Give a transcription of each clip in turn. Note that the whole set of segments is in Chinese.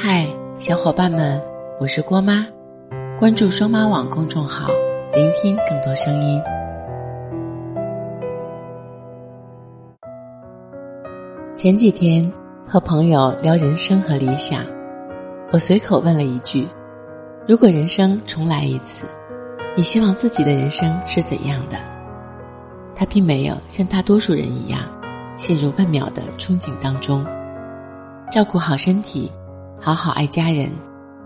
嗨，小伙伴们，我是郭妈，关注双妈网公众号，聆听更多声音。前几天和朋友聊人生和理想，我随口问了一句：“如果人生重来一次，你希望自己的人生是怎样的？”他并没有像大多数人一样陷入万秒的憧憬当中，照顾好身体。好好爱家人，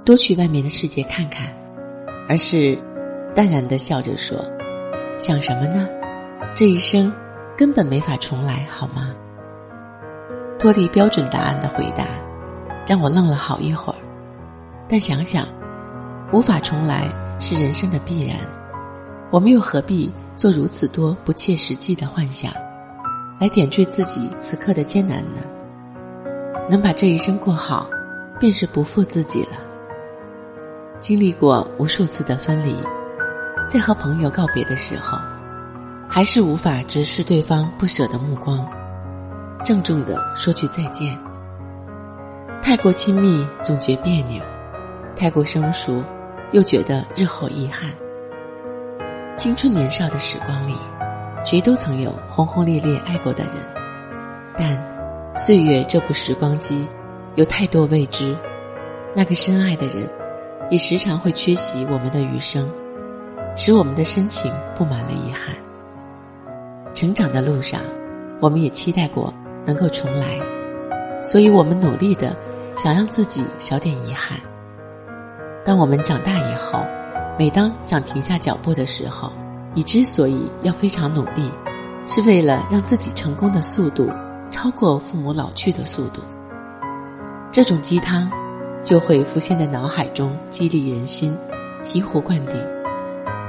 多去外面的世界看看，而是淡然的笑着说：“想什么呢？这一生根本没法重来，好吗？”脱离标准答案的回答，让我愣了好一会儿。但想想，无法重来是人生的必然，我们又何必做如此多不切实际的幻想，来点缀自己此刻的艰难呢？能把这一生过好。便是不负自己了。经历过无数次的分离，在和朋友告别的时候，还是无法直视对方不舍的目光，郑重的说句再见。太过亲密总觉别扭，太过生疏又觉得日后遗憾。青春年少的时光里，谁都曾有轰轰烈烈爱过的人，但岁月这部时光机。有太多未知，那个深爱的人，也时常会缺席我们的余生，使我们的深情布满了遗憾。成长的路上，我们也期待过能够重来，所以我们努力的想让自己少点遗憾。当我们长大以后，每当想停下脚步的时候，你之所以要非常努力，是为了让自己成功的速度超过父母老去的速度。这种鸡汤，就会浮现在脑海中，激励人心，醍醐灌顶。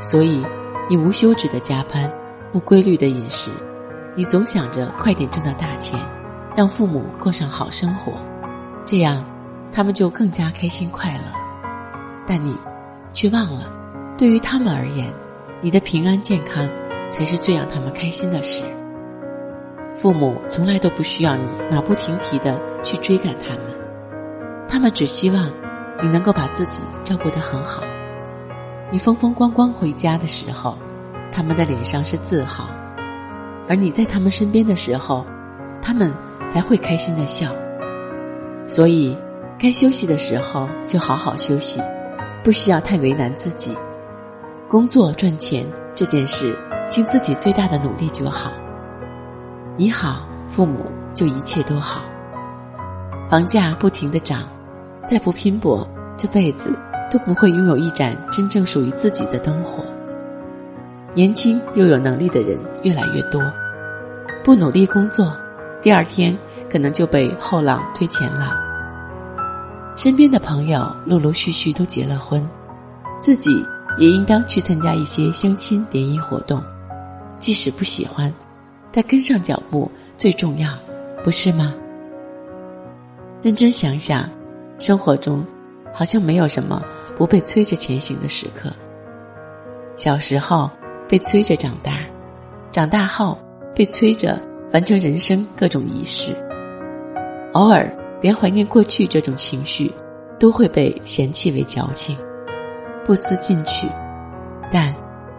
所以，你无休止的加班，不规律的饮食，你总想着快点挣到大钱，让父母过上好生活，这样，他们就更加开心快乐。但你，却忘了，对于他们而言，你的平安健康，才是最让他们开心的事。父母从来都不需要你马不停蹄的去追赶他们。他们只希望你能够把自己照顾得很好。你风风光光回家的时候，他们的脸上是自豪；而你在他们身边的时候，他们才会开心的笑。所以，该休息的时候就好好休息，不需要太为难自己。工作赚钱这件事，尽自己最大的努力就好。你好，父母就一切都好。房价不停的涨。再不拼搏，这辈子都不会拥有一盏真正属于自己的灯火。年轻又有能力的人越来越多，不努力工作，第二天可能就被后浪推前浪。身边的朋友陆陆续续都结了婚，自己也应当去参加一些相亲联谊活动，即使不喜欢，但跟上脚步最重要，不是吗？认真想想。生活中，好像没有什么不被催着前行的时刻。小时候被催着长大，长大后被催着完成人生各种仪式。偶尔连怀念过去这种情绪，都会被嫌弃为矫情，不思进取。但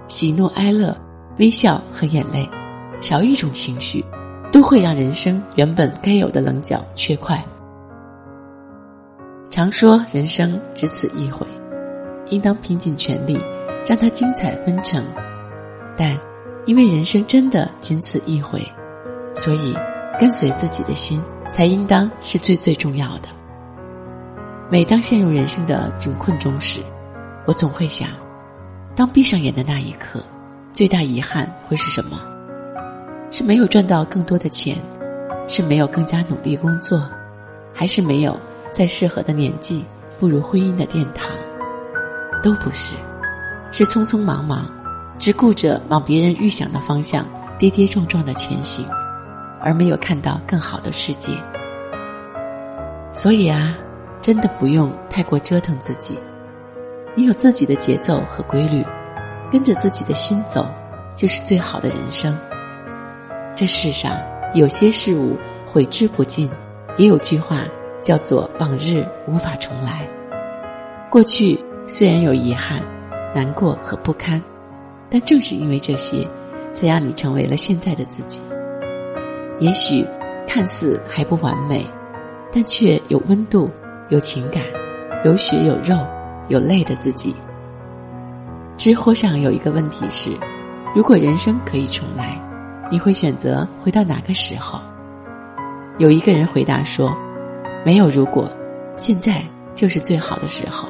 喜怒哀乐、微笑和眼泪，少一种情绪，都会让人生原本该有的棱角缺块。常说人生只此一回，应当拼尽全力让它精彩纷呈。但因为人生真的仅此一回，所以跟随自己的心才应当是最最重要的。每当陷入人生的窘困中时，我总会想：当闭上眼的那一刻，最大遗憾会是什么？是没有赚到更多的钱，是没有更加努力工作，还是没有？在适合的年纪步入婚姻的殿堂，都不是，是匆匆忙忙，只顾着往别人预想的方向跌跌撞撞的前行，而没有看到更好的世界。所以啊，真的不用太过折腾自己，你有自己的节奏和规律，跟着自己的心走，就是最好的人生。这世上有些事物悔之不尽，也有句话。叫做往日无法重来。过去虽然有遗憾、难过和不堪，但正是因为这些，才让你成为了现在的自己。也许看似还不完美，但却有温度、有情感、有血有肉、有泪的自己。知乎上有一个问题是：如果人生可以重来，你会选择回到哪个时候？有一个人回答说：“没有如果，现在就是最好的时候。”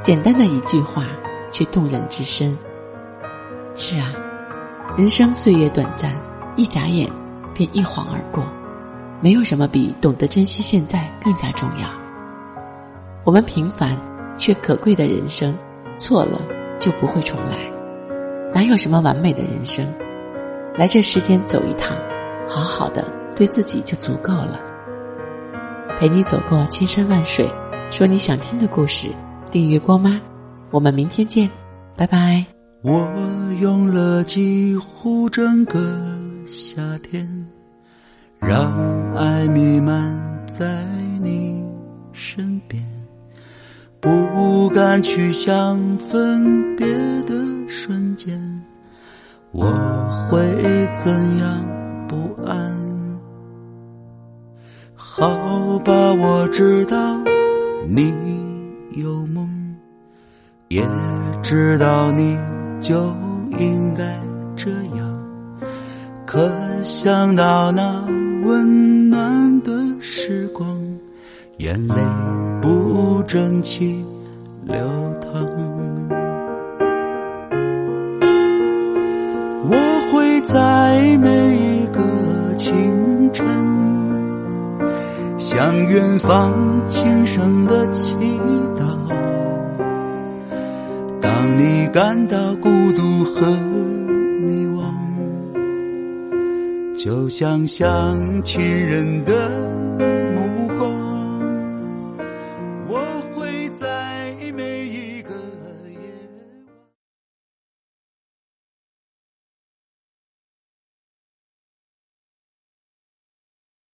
简单的一句话，却动人至深。是啊，人生岁月短暂，一眨眼便一晃而过，没有什么比懂得珍惜现在更加重要。我们平凡却可贵的人生。错了就不会重来，哪有什么完美的人生？来这世间走一趟，好好的对自己就足够了。陪你走过千山万水，说你想听的故事。订阅郭妈，我们明天见，拜拜。我用了几乎整个夏天，让爱弥漫在你身边。不敢去想分别的瞬间，我会怎样不安？好吧，我知道你有梦，也知道你就应该这样。可想到那温暖的时光，眼泪。不争气流淌，我会在每一个清晨，向远方轻声的祈祷。当你感到孤独和迷惘，就像想亲人的。